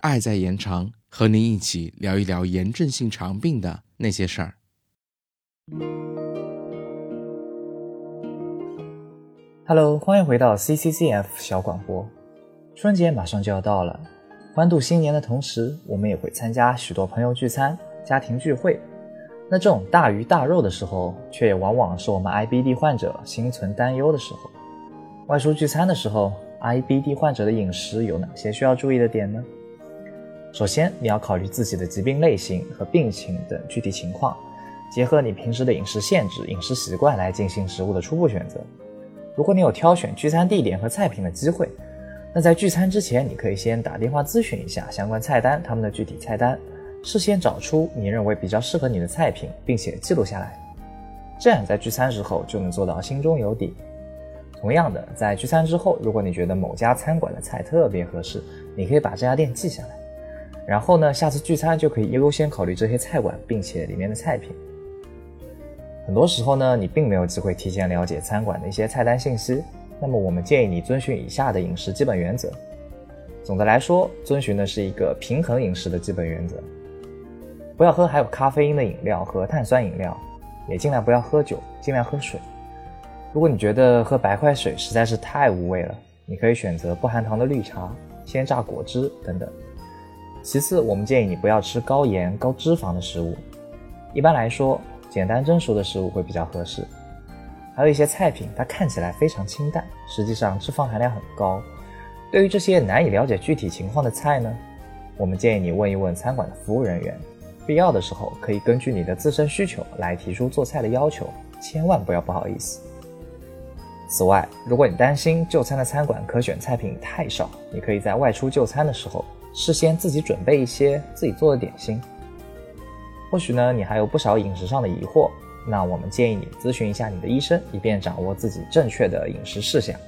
爱在延长，和您一起聊一聊炎症性肠病的那些事儿。Hello，欢迎回到 CCCF 小广播。春节马上就要到了，欢度新年的同时，我们也会参加许多朋友聚餐、家庭聚会。那这种大鱼大肉的时候，却也往往是我们 IBD 患者心存担忧的时候。外出聚餐的时候，IBD 患者的饮食有哪些需要注意的点呢？首先，你要考虑自己的疾病类型和病情等具体情况，结合你平时的饮食限制、饮食习惯来进行食物的初步选择。如果你有挑选聚餐地点和菜品的机会，那在聚餐之前，你可以先打电话咨询一下相关菜单，他们的具体菜单，事先找出你认为比较适合你的菜品，并且记录下来，这样在聚餐时候就能做到心中有底。同样的，在聚餐之后，如果你觉得某家餐馆的菜特别合适，你可以把这家店记下来。然后呢，下次聚餐就可以优先考虑这些菜馆，并且里面的菜品。很多时候呢，你并没有机会提前了解餐馆的一些菜单信息，那么我们建议你遵循以下的饮食基本原则。总的来说，遵循的是一个平衡饮食的基本原则，不要喝含有咖啡因的饮料和碳酸饮料，也尽量不要喝酒，尽量喝水。如果你觉得喝白开水实在是太无味了，你可以选择不含糖的绿茶、鲜榨果汁等等。其次，我们建议你不要吃高盐、高脂肪的食物。一般来说，简单蒸熟的食物会比较合适。还有一些菜品，它看起来非常清淡，实际上脂肪含量很高。对于这些难以了解具体情况的菜呢，我们建议你问一问餐馆的服务人员。必要的时候，可以根据你的自身需求来提出做菜的要求，千万不要不好意思。此外，如果你担心就餐的餐馆可选菜品太少，你可以在外出就餐的时候。事先自己准备一些自己做的点心。或许呢，你还有不少饮食上的疑惑，那我们建议你咨询一下你的医生，以便掌握自己正确的饮食事项。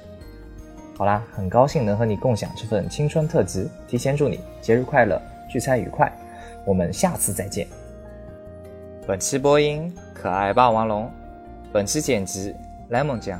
好啦，很高兴能和你共享这份青春特辑，提前祝你节日快乐，聚餐愉快。我们下次再见。本期播音：可爱霸王龙。本期剪辑：lemon 酱。